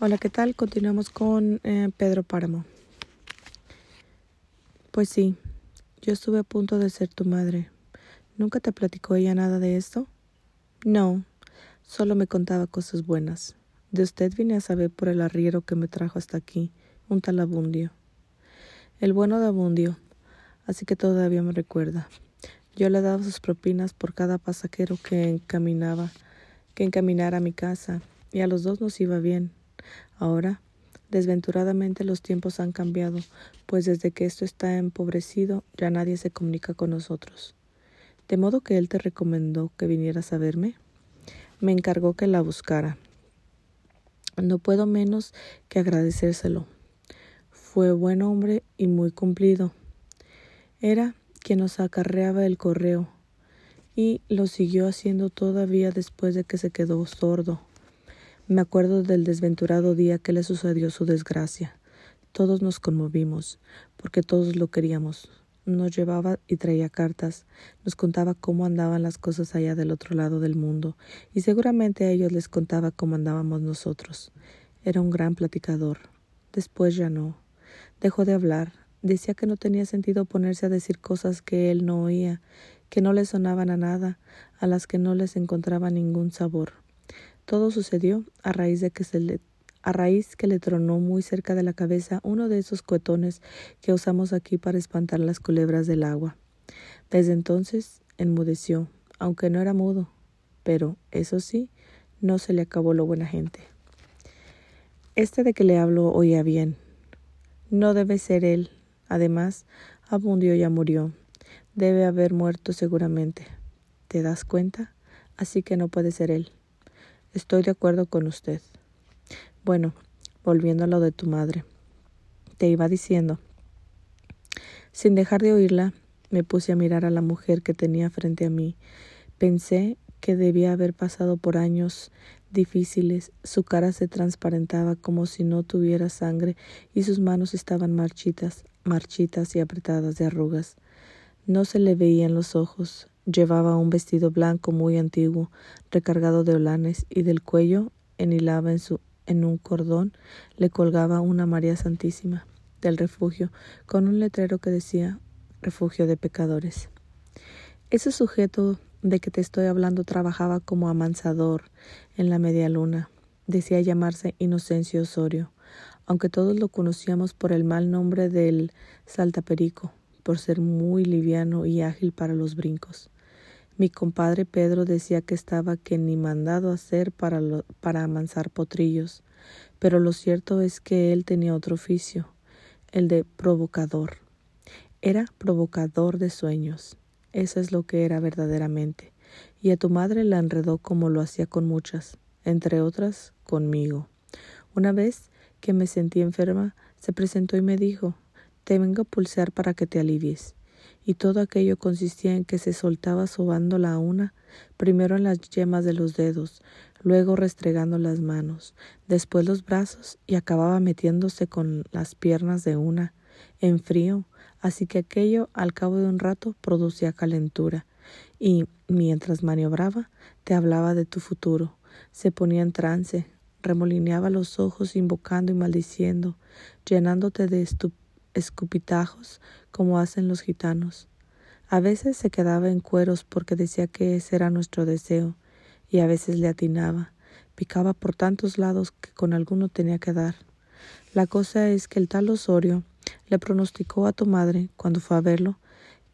Hola, ¿qué tal? Continuamos con eh, Pedro Páramo. Pues sí, yo estuve a punto de ser tu madre. ¿Nunca te platicó ella nada de esto? No, solo me contaba cosas buenas. De usted vine a saber por el arriero que me trajo hasta aquí, un tal Abundio. El bueno de Abundio, así que todavía me recuerda. Yo le daba sus propinas por cada pasajero que encaminaba, que encaminara a mi casa, y a los dos nos iba bien. Ahora, desventuradamente los tiempos han cambiado, pues desde que esto está empobrecido ya nadie se comunica con nosotros. De modo que él te recomendó que vinieras a verme. Me encargó que la buscara. No puedo menos que agradecérselo. Fue buen hombre y muy cumplido. Era quien nos acarreaba el correo, y lo siguió haciendo todavía después de que se quedó sordo. Me acuerdo del desventurado día que le sucedió su desgracia. Todos nos conmovimos, porque todos lo queríamos. Nos llevaba y traía cartas, nos contaba cómo andaban las cosas allá del otro lado del mundo, y seguramente a ellos les contaba cómo andábamos nosotros. Era un gran platicador. Después ya no. Dejó de hablar. Decía que no tenía sentido ponerse a decir cosas que él no oía, que no le sonaban a nada, a las que no les encontraba ningún sabor. Todo sucedió a raíz de que se le a raíz que le tronó muy cerca de la cabeza uno de esos cohetones que usamos aquí para espantar las culebras del agua. Desde entonces enmudeció, aunque no era mudo, pero eso sí, no se le acabó lo buena gente. Este de que le hablo oía bien. No debe ser él. Además, Abundio ya murió. Debe haber muerto seguramente. ¿Te das cuenta? Así que no puede ser él. Estoy de acuerdo con usted. Bueno, volviendo a lo de tu madre. Te iba diciendo. Sin dejar de oírla, me puse a mirar a la mujer que tenía frente a mí. Pensé que debía haber pasado por años difíciles. Su cara se transparentaba como si no tuviera sangre y sus manos estaban marchitas, marchitas y apretadas de arrugas. No se le veían los ojos. Llevaba un vestido blanco muy antiguo, recargado de holanes, y del cuello enhilaba en, su, en un cordón le colgaba una María Santísima del refugio, con un letrero que decía Refugio de Pecadores. Ese sujeto de que te estoy hablando trabajaba como amansador en la media luna. Decía llamarse Inocencio Osorio, aunque todos lo conocíamos por el mal nombre del Saltaperico, por ser muy liviano y ágil para los brincos. Mi compadre Pedro decía que estaba que ni mandado a hacer para, para amansar potrillos, pero lo cierto es que él tenía otro oficio, el de provocador. Era provocador de sueños, eso es lo que era verdaderamente, y a tu madre la enredó como lo hacía con muchas, entre otras conmigo. Una vez que me sentí enferma, se presentó y me dijo, te vengo a pulsear para que te alivies y todo aquello consistía en que se soltaba sobándola a una, primero en las yemas de los dedos, luego restregando las manos, después los brazos y acababa metiéndose con las piernas de una, en frío, así que aquello al cabo de un rato producía calentura, y, mientras maniobraba, te hablaba de tu futuro, se ponía en trance, remolineaba los ojos invocando y maldiciendo, llenándote de estupidez escupitajos como hacen los gitanos. A veces se quedaba en cueros porque decía que ese era nuestro deseo, y a veces le atinaba, picaba por tantos lados que con alguno tenía que dar. La cosa es que el tal Osorio le pronosticó a tu madre, cuando fue a verlo,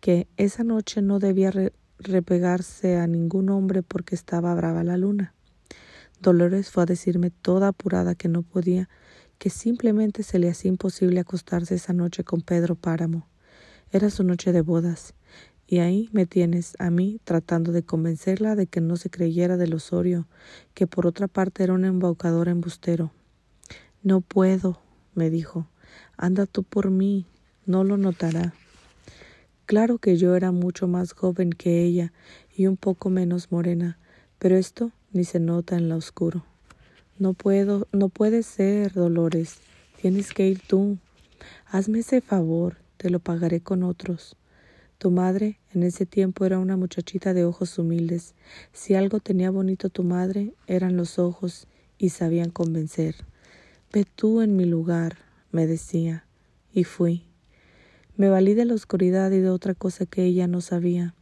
que esa noche no debía repegarse a ningún hombre porque estaba brava la luna. Dolores fue a decirme toda apurada que no podía que simplemente se le hacía imposible acostarse esa noche con Pedro Páramo. Era su noche de bodas, y ahí me tienes a mí tratando de convencerla de que no se creyera del Osorio, que por otra parte era un embaucador embustero. No puedo, me dijo. Anda tú por mí, no lo notará. Claro que yo era mucho más joven que ella y un poco menos morena, pero esto ni se nota en la oscuro. No puedo, no puede ser, Dolores. Tienes que ir tú. Hazme ese favor, te lo pagaré con otros. Tu madre en ese tiempo era una muchachita de ojos humildes. Si algo tenía bonito tu madre, eran los ojos y sabían convencer. Ve tú en mi lugar, me decía, y fui. Me valí de la oscuridad y de otra cosa que ella no sabía,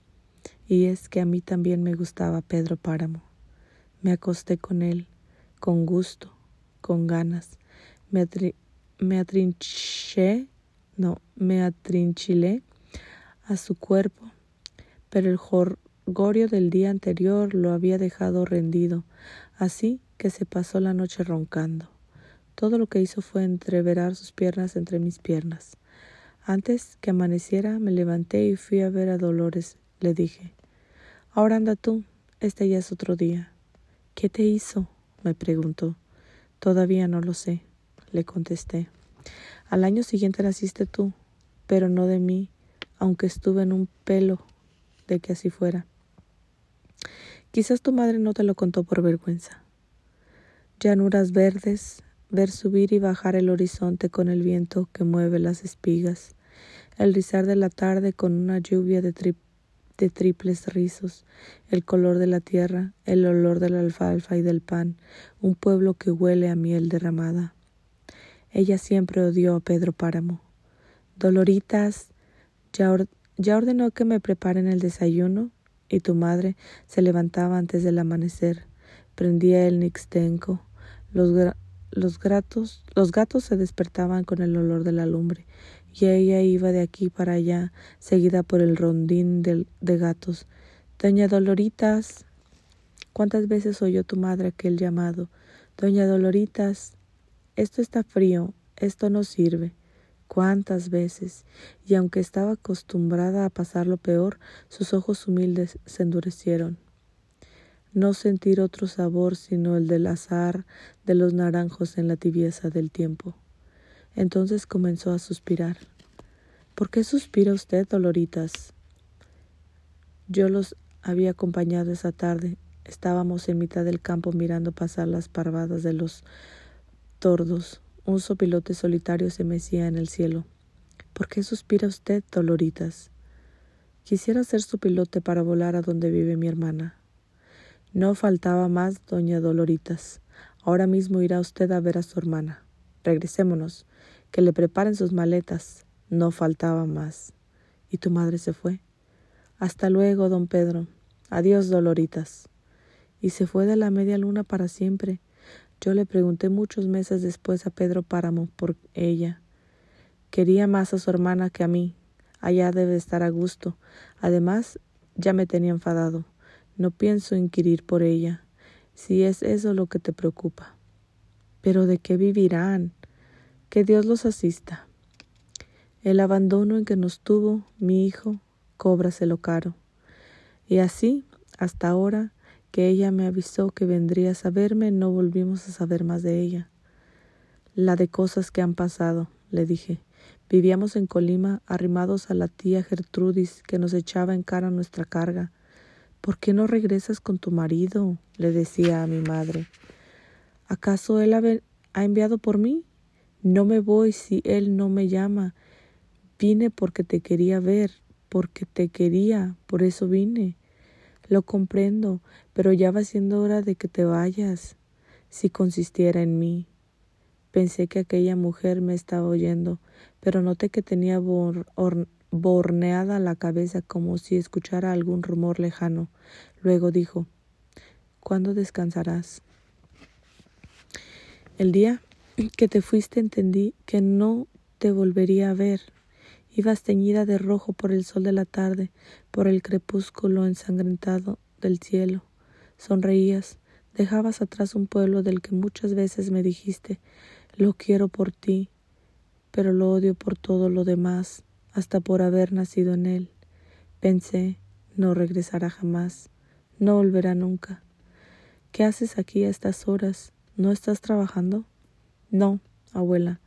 y es que a mí también me gustaba Pedro Páramo. Me acosté con él, con gusto, con ganas. Me, me atrinché, no, me atrinchilé a su cuerpo, pero el jorgorio del día anterior lo había dejado rendido, así que se pasó la noche roncando. Todo lo que hizo fue entreverar sus piernas entre mis piernas. Antes que amaneciera me levanté y fui a ver a Dolores. Le dije Ahora anda tú, este ya es otro día. ¿Qué te hizo? Me preguntó. Todavía no lo sé, le contesté. Al año siguiente naciste tú, pero no de mí, aunque estuve en un pelo de que así fuera. Quizás tu madre no te lo contó por vergüenza. Llanuras verdes, ver subir y bajar el horizonte con el viento que mueve las espigas, el rizar de la tarde con una lluvia de, de triples rizos, el color de la tierra, el olor de la alfalfa y del pan, un pueblo que huele a miel derramada. Ella siempre odió a Pedro Páramo. Doloritas, ya, ya ordenó que me preparen el desayuno, y tu madre se levantaba antes del amanecer, prendía el nixtenco, los, los, los gatos se despertaban con el olor de la lumbre, y ella iba de aquí para allá, seguida por el rondín de, de gatos. Doña Doloritas. ¿Cuántas veces oyó tu madre aquel llamado? Doña Doloritas. Esto está frío, esto no sirve. Cuántas veces, y aunque estaba acostumbrada a pasar lo peor, sus ojos humildes se endurecieron no sentir otro sabor sino el del azar de los naranjos en la tibieza del tiempo. Entonces comenzó a suspirar. ¿Por qué suspira usted, Doloritas? Yo los había acompañado esa tarde. Estábamos en mitad del campo mirando pasar las parvadas de los tordos. Un sopilote solitario se mecía en el cielo. ¿Por qué suspira usted, Doloritas? Quisiera ser su pilote para volar a donde vive mi hermana. No faltaba más, doña Doloritas. Ahora mismo irá usted a ver a su hermana. Regresémonos, que le preparen sus maletas. No faltaba más. ¿Y tu madre se fue? Hasta luego, don Pedro. Adiós, Doloritas. Y se fue de la media luna para siempre. Yo le pregunté muchos meses después a Pedro Páramo por ella. Quería más a su hermana que a mí. Allá debe estar a gusto. Además, ya me tenía enfadado. No pienso inquirir por ella, si es eso lo que te preocupa. Pero ¿de qué vivirán? Que Dios los asista. El abandono en que nos tuvo mi hijo, cóbraselo caro. Y así, hasta ahora, que ella me avisó que vendría a verme, no volvimos a saber más de ella. La de cosas que han pasado, le dije. Vivíamos en Colima, arrimados a la tía Gertrudis, que nos echaba en cara nuestra carga. ¿Por qué no regresas con tu marido? le decía a mi madre. ¿Acaso él ha enviado por mí? No me voy si él no me llama. Vine porque te quería ver, porque te quería, por eso vine. Lo comprendo, pero ya va siendo hora de que te vayas. Si consistiera en mí. Pensé que aquella mujer me estaba oyendo, pero noté que tenía borneada la cabeza como si escuchara algún rumor lejano. Luego dijo ¿Cuándo descansarás? El día que te fuiste entendí que no te volvería a ver. Ibas teñida de rojo por el sol de la tarde, por el crepúsculo ensangrentado del cielo. Sonreías, dejabas atrás un pueblo del que muchas veces me dijiste lo quiero por ti, pero lo odio por todo lo demás hasta por haber nacido en él. Pensé, no regresará jamás, no volverá nunca. ¿Qué haces aquí a estas horas? ¿No estás trabajando? No, abuela.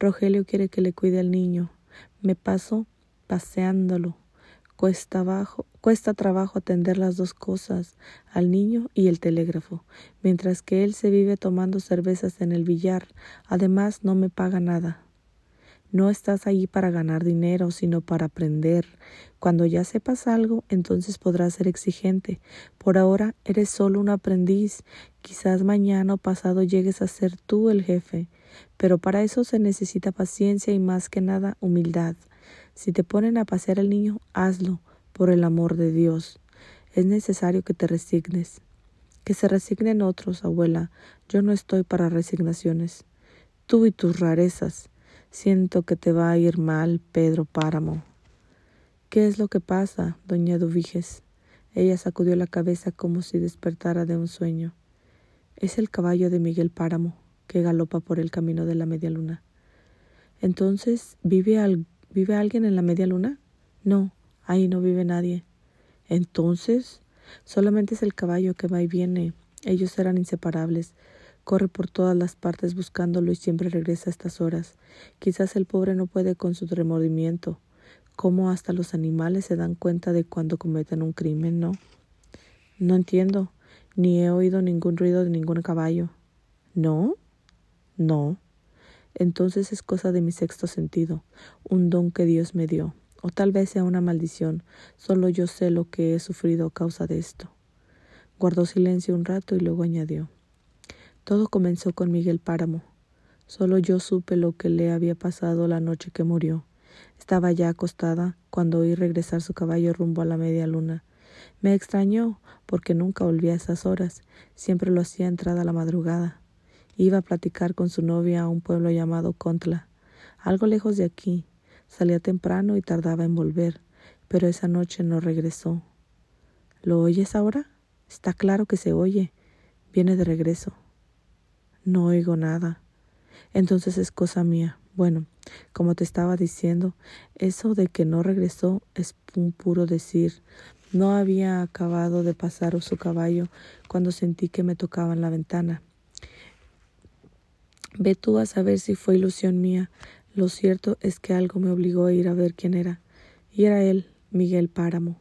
Rogelio quiere que le cuide al niño. Me paso paseándolo. Cuesta, cuesta trabajo atender las dos cosas, al niño y el telégrafo, mientras que él se vive tomando cervezas en el billar. Además, no me paga nada. No estás allí para ganar dinero, sino para aprender. Cuando ya sepas algo, entonces podrás ser exigente. Por ahora eres solo un aprendiz. Quizás mañana o pasado llegues a ser tú el jefe. Pero para eso se necesita paciencia y más que nada humildad. Si te ponen a pasear al niño, hazlo, por el amor de Dios. Es necesario que te resignes. Que se resignen otros, abuela. Yo no estoy para resignaciones. Tú y tus rarezas. Siento que te va a ir mal, Pedro Páramo. ¿Qué es lo que pasa, doña Duviges? Ella sacudió la cabeza como si despertara de un sueño. Es el caballo de Miguel Páramo, que galopa por el camino de la media luna. Entonces, ¿vive, ¿vive alguien en la media luna? No, ahí no vive nadie. Entonces, solamente es el caballo que va y viene. Ellos eran inseparables. Corre por todas las partes buscándolo y siempre regresa a estas horas. Quizás el pobre no puede con su remordimiento. Cómo hasta los animales se dan cuenta de cuando cometen un crimen, ¿no? No entiendo. Ni he oído ningún ruido de ningún caballo. ¿No? No. Entonces es cosa de mi sexto sentido, un don que Dios me dio. O tal vez sea una maldición. Solo yo sé lo que he sufrido a causa de esto. Guardó silencio un rato y luego añadió todo comenzó con Miguel Páramo. Solo yo supe lo que le había pasado la noche que murió. Estaba ya acostada cuando oí regresar su caballo rumbo a la media luna. Me extrañó porque nunca volvía a esas horas, siempre lo hacía entrada a la madrugada. Iba a platicar con su novia a un pueblo llamado Contla, algo lejos de aquí. Salía temprano y tardaba en volver, pero esa noche no regresó. ¿Lo oyes ahora? Está claro que se oye. Viene de regreso. No oigo nada. Entonces es cosa mía. Bueno, como te estaba diciendo, eso de que no regresó es un puro decir. No había acabado de pasar su caballo cuando sentí que me tocaban la ventana. Ve tú a saber si fue ilusión mía. Lo cierto es que algo me obligó a ir a ver quién era. Y era él, Miguel Páramo.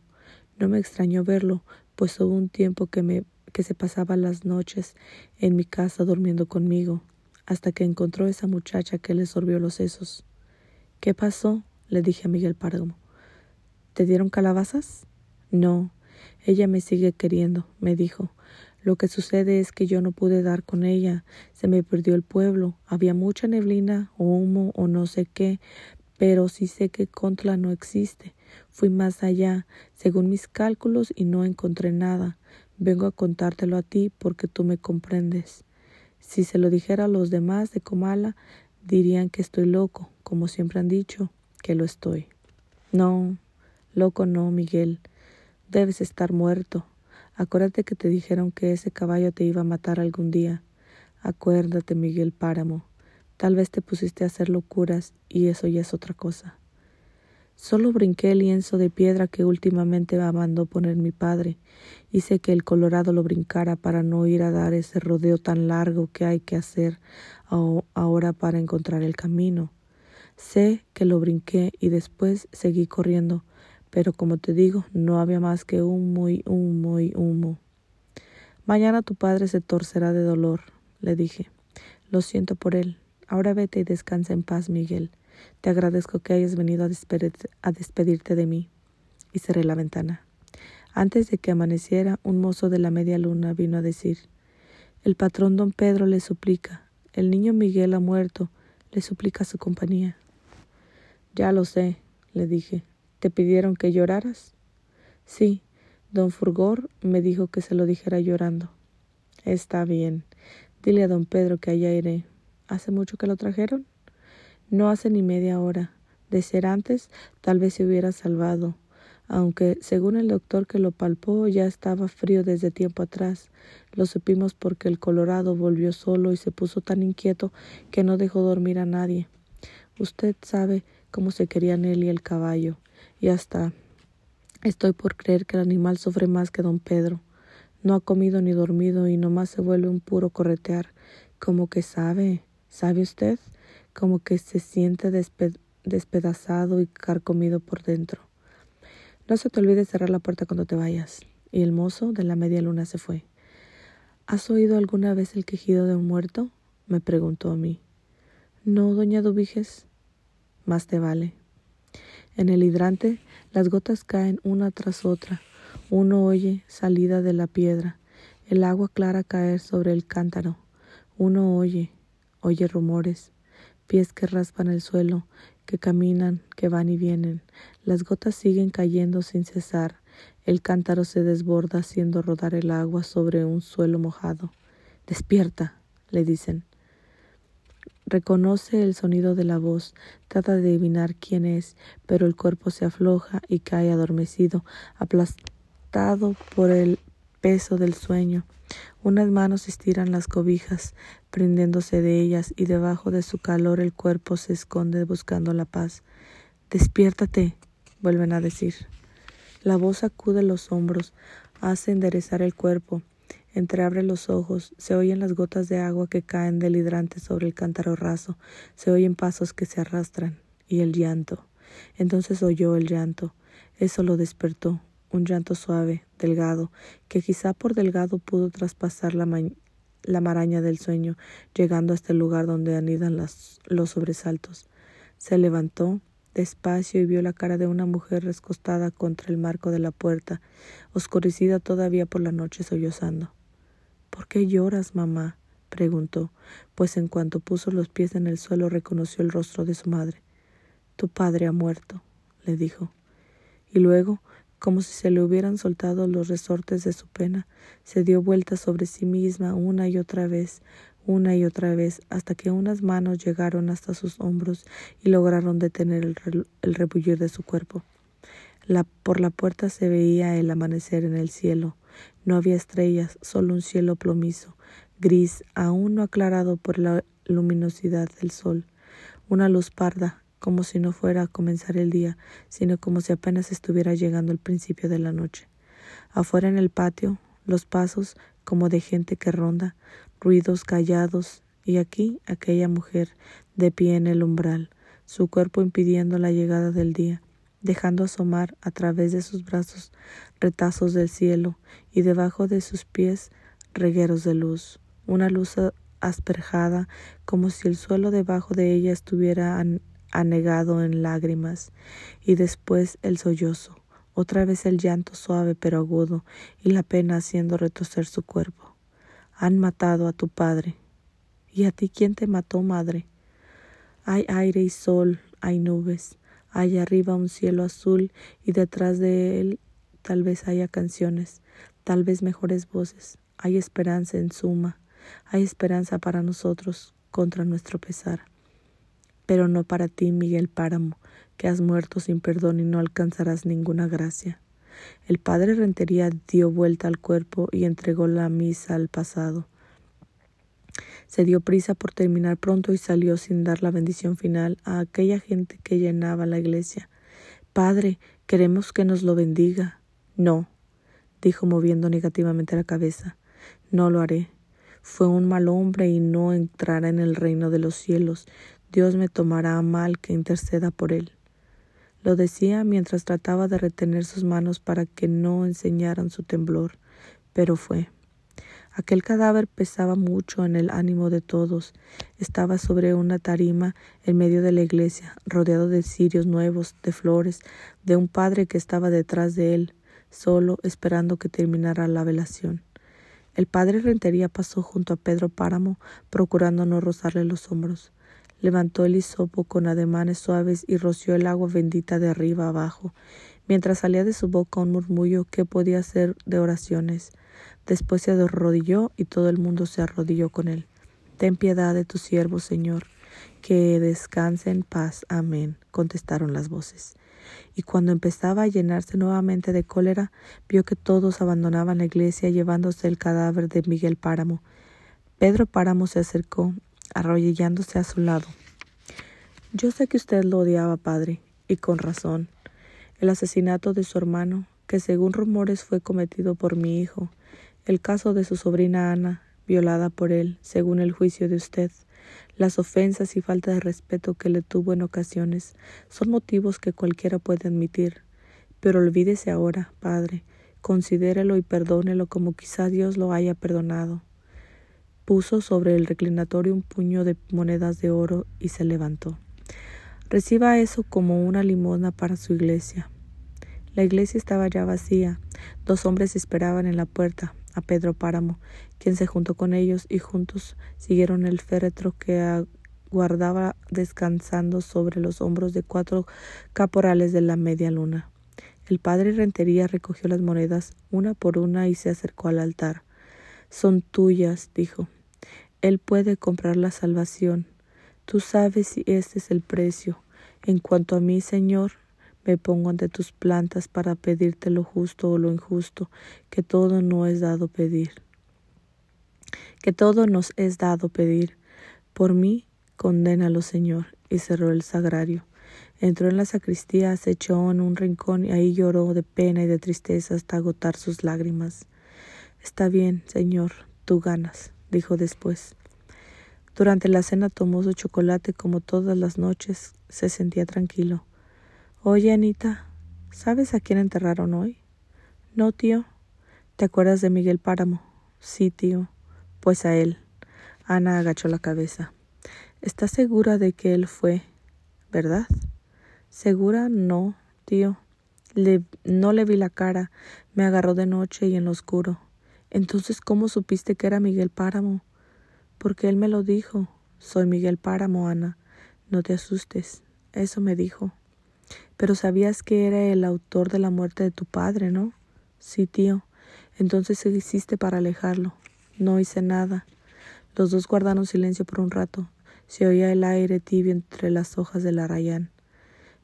No me extrañó verlo, pues hubo un tiempo que me que se pasaba las noches en mi casa durmiendo conmigo, hasta que encontró esa muchacha que le sorbió los sesos. ¿Qué pasó? le dije a Miguel Páramo. ¿Te dieron calabazas? No, ella me sigue queriendo, me dijo. Lo que sucede es que yo no pude dar con ella, se me perdió el pueblo, había mucha neblina o humo o no sé qué, pero sí sé que Contla no existe. Fui más allá, según mis cálculos, y no encontré nada. Vengo a contártelo a ti porque tú me comprendes. Si se lo dijera a los demás de Comala, dirían que estoy loco, como siempre han dicho, que lo estoy. No, loco no, Miguel. Debes estar muerto. Acuérdate que te dijeron que ese caballo te iba a matar algún día. Acuérdate, Miguel Páramo. Tal vez te pusiste a hacer locuras y eso ya es otra cosa. Solo brinqué el lienzo de piedra que últimamente mandó poner mi padre. Hice que el Colorado lo brincara para no ir a dar ese rodeo tan largo que hay que hacer ahora para encontrar el camino. Sé que lo brinqué y después seguí corriendo, pero como te digo, no había más que humo y humo y humo. Mañana tu padre se torcerá de dolor, le dije. Lo siento por él. Ahora vete y descansa en paz, Miguel. Te agradezco que hayas venido a, despedirte de mí. Y cerré la ventana. Antes de que amaneciera, un mozo de la media luna vino a decir El patrón don Pedro le suplica. El niño Miguel ha muerto. Le suplica su compañía. Ya lo sé, le dije. ¿Te pidieron que lloraras? Sí, don Furgor me dijo que se lo dijera llorando. Está bien. Dile a don Pedro que allá iré. ¿Hace mucho que lo trajeron? No hace ni media hora. De ser antes, tal vez se hubiera salvado, aunque, según el doctor que lo palpó, ya estaba frío desde tiempo atrás. Lo supimos porque el Colorado volvió solo y se puso tan inquieto que no dejó dormir a nadie. Usted sabe cómo se querían él y el caballo, y hasta estoy por creer que el animal sufre más que don Pedro. No ha comido ni dormido y nomás se vuelve un puro corretear. Como que sabe, ¿sabe usted? Como que se siente despedazado y carcomido por dentro. No se te olvide cerrar la puerta cuando te vayas. Y el mozo de la media luna se fue. ¿Has oído alguna vez el quejido de un muerto? me preguntó a mí. No, doña Dubiges. más te vale. En el hidrante las gotas caen una tras otra. Uno oye salida de la piedra, el agua clara caer sobre el cántaro. Uno oye, oye rumores, pies que raspan el suelo, que caminan, que van y vienen. Las gotas siguen cayendo sin cesar. El cántaro se desborda haciendo rodar el agua sobre un suelo mojado. Despierta, le dicen. Reconoce el sonido de la voz, trata de adivinar quién es, pero el cuerpo se afloja y cae adormecido, aplastado por el peso del sueño. Unas manos estiran las cobijas, prendiéndose de ellas, y debajo de su calor el cuerpo se esconde buscando la paz. Despiértate, vuelven a decir. La voz sacude los hombros, hace enderezar el cuerpo, Entreabre los ojos, se oyen las gotas de agua que caen del hidrante sobre el cántaro raso, se oyen pasos que se arrastran, y el llanto. Entonces oyó el llanto. Eso lo despertó, un llanto suave, delgado, que quizá por delgado pudo traspasar la, la maraña del sueño, llegando hasta el lugar donde anidan los sobresaltos. Se levantó, despacio y vio la cara de una mujer recostada contra el marco de la puerta, oscurecida todavía por la noche sollozando. ¿Por qué lloras, mamá? preguntó, pues en cuanto puso los pies en el suelo reconoció el rostro de su madre. Tu padre ha muerto, le dijo. Y luego, como si se le hubieran soltado los resortes de su pena, se dio vuelta sobre sí misma una y otra vez, una y otra vez, hasta que unas manos llegaron hasta sus hombros y lograron detener el, rebullir de su cuerpo. Por la puerta se veía el amanecer en el cielo, no había estrellas, solo un cielo plomizo, gris, aún no aclarado por la luminosidad del sol. Una luz parda, como si no fuera a comenzar el día, sino como si apenas estuviera llegando el principio de la noche. Afuera en el patio, los pasos, como de gente que ronda, ruidos callados, y aquí aquella mujer, de pie en el umbral, su cuerpo impidiendo la llegada del día, dejando asomar a través de sus brazos retazos del cielo y debajo de sus pies regueros de luz, una luz asperjada como si el suelo debajo de ella estuviera anegado en lágrimas, y después el sollozo, otra vez el llanto suave pero agudo, y la pena haciendo retorcer su cuerpo. Han matado a tu padre. ¿Y a ti quién te mató, madre? Hay aire y sol, hay nubes, hay arriba un cielo azul y detrás de él tal vez haya canciones, tal vez mejores voces. Hay esperanza en suma, hay esperanza para nosotros contra nuestro pesar. Pero no para ti, Miguel Páramo, que has muerto sin perdón y no alcanzarás ninguna gracia. El padre Rentería dio vuelta al cuerpo y entregó la misa al pasado. Se dio prisa por terminar pronto y salió sin dar la bendición final a aquella gente que llenaba la iglesia. Padre, queremos que nos lo bendiga. No, dijo moviendo negativamente la cabeza. No lo haré. Fue un mal hombre y no entrará en el reino de los cielos. Dios me tomará mal que interceda por él. Lo decía mientras trataba de retener sus manos para que no enseñaran su temblor, pero fue. Aquel cadáver pesaba mucho en el ánimo de todos. Estaba sobre una tarima en medio de la iglesia, rodeado de cirios nuevos, de flores, de un padre que estaba detrás de él, solo esperando que terminara la velación. El padre Rentería pasó junto a Pedro Páramo, procurando no rozarle los hombros. Levantó el hisopo con ademanes suaves y roció el agua bendita de arriba abajo, mientras salía de su boca un murmullo que podía ser de oraciones. Después se arrodilló y todo el mundo se arrodilló con él. Ten piedad de tu siervo, Señor, que descanse en paz. Amén, contestaron las voces. Y cuando empezaba a llenarse nuevamente de cólera, vio que todos abandonaban la iglesia llevándose el cadáver de Miguel Páramo. Pedro Páramo se acercó, arrodillándose a su lado. Yo sé que usted lo odiaba, padre, y con razón. El asesinato de su hermano, que según rumores fue cometido por mi hijo, el caso de su sobrina Ana, violada por él, según el juicio de usted, las ofensas y falta de respeto que le tuvo en ocasiones, son motivos que cualquiera puede admitir. Pero olvídese ahora, padre, considérelo y perdónelo como quizá Dios lo haya perdonado. Puso sobre el reclinatorio un puño de monedas de oro y se levantó. Reciba eso como una limosna para su iglesia. La iglesia estaba ya vacía. Dos hombres esperaban en la puerta a Pedro Páramo, quien se juntó con ellos y juntos siguieron el féretro que aguardaba descansando sobre los hombros de cuatro caporales de la media luna. El padre Rentería recogió las monedas una por una y se acercó al altar. Son tuyas, dijo. Él puede comprar la salvación. Tú sabes si este es el precio. En cuanto a mí, Señor, me pongo ante tus plantas para pedirte lo justo o lo injusto, que todo no es dado pedir. Que todo nos es dado pedir. Por mí, condénalo, Señor. Y cerró el sagrario. Entró en la sacristía, se echó en un rincón y ahí lloró de pena y de tristeza hasta agotar sus lágrimas. Está bien, Señor, tú ganas, dijo después. Durante la cena tomó su chocolate como todas las noches, se sentía tranquilo. Oye, Anita, ¿sabes a quién enterraron hoy? No, tío. ¿Te acuerdas de Miguel Páramo? Sí, tío. Pues a él. Ana agachó la cabeza. ¿Estás segura de que él fue, verdad? Segura no, tío. Le, no le vi la cara. Me agarró de noche y en lo oscuro. Entonces, ¿cómo supiste que era Miguel Páramo? Porque él me lo dijo. Soy Miguel Páramo, Ana. No te asustes. Eso me dijo. Pero sabías que era el autor de la muerte de tu padre, ¿no? Sí, tío. Entonces, ¿qué hiciste para alejarlo? No hice nada. Los dos guardaron silencio por un rato. Se oía el aire tibio entre las hojas del arrayán.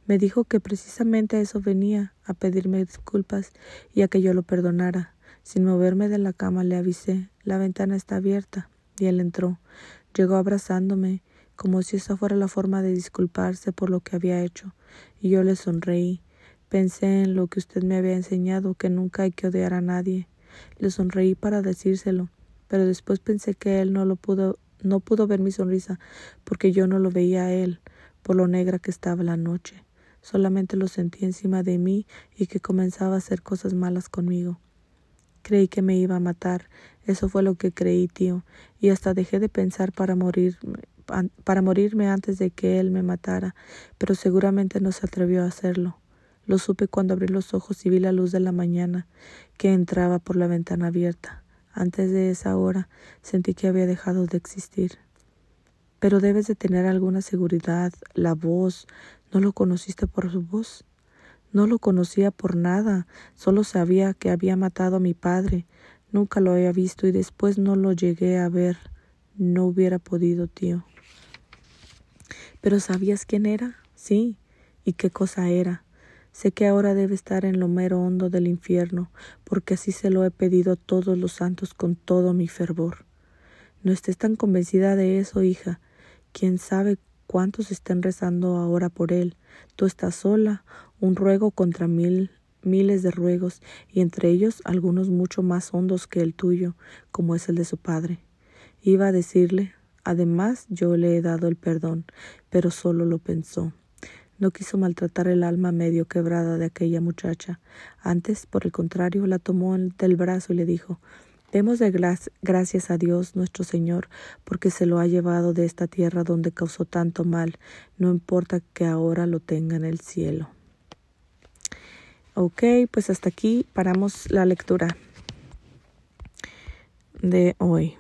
Me dijo que precisamente a eso venía, a pedirme disculpas y a que yo lo perdonara. Sin moverme de la cama le avisé, la ventana está abierta, y él entró. Llegó abrazándome, como si esa fuera la forma de disculparse por lo que había hecho y yo le sonreí. Pensé en lo que usted me había enseñado, que nunca hay que odiar a nadie. Le sonreí para decírselo, pero después pensé que él no lo pudo no pudo ver mi sonrisa, porque yo no lo veía a él, por lo negra que estaba la noche. Solamente lo sentí encima de mí y que comenzaba a hacer cosas malas conmigo. Creí que me iba a matar, eso fue lo que creí, tío, y hasta dejé de pensar para morirme, para morirme antes de que él me matara, pero seguramente no se atrevió a hacerlo. Lo supe cuando abrí los ojos y vi la luz de la mañana que entraba por la ventana abierta. Antes de esa hora sentí que había dejado de existir. Pero debes de tener alguna seguridad. La voz. ¿No lo conociste por su voz? No lo conocía por nada. Solo sabía que había matado a mi padre. Nunca lo había visto y después no lo llegué a ver. No hubiera podido, tío. Pero ¿sabías quién era? Sí. ¿Y qué cosa era? Sé que ahora debe estar en lo mero hondo del infierno, porque así se lo he pedido a todos los santos con todo mi fervor. No estés tan convencida de eso, hija. Quién sabe cuántos estén rezando ahora por él. Tú estás sola, un ruego contra mil miles de ruegos, y entre ellos algunos mucho más hondos que el tuyo, como es el de su padre. Iba a decirle, Además, yo le he dado el perdón, pero solo lo pensó. No quiso maltratar el alma medio quebrada de aquella muchacha. Antes, por el contrario, la tomó del brazo y le dijo Demos de gracias a Dios nuestro Señor, porque se lo ha llevado de esta tierra donde causó tanto mal, no importa que ahora lo tenga en el cielo. Ok, pues hasta aquí paramos la lectura de hoy.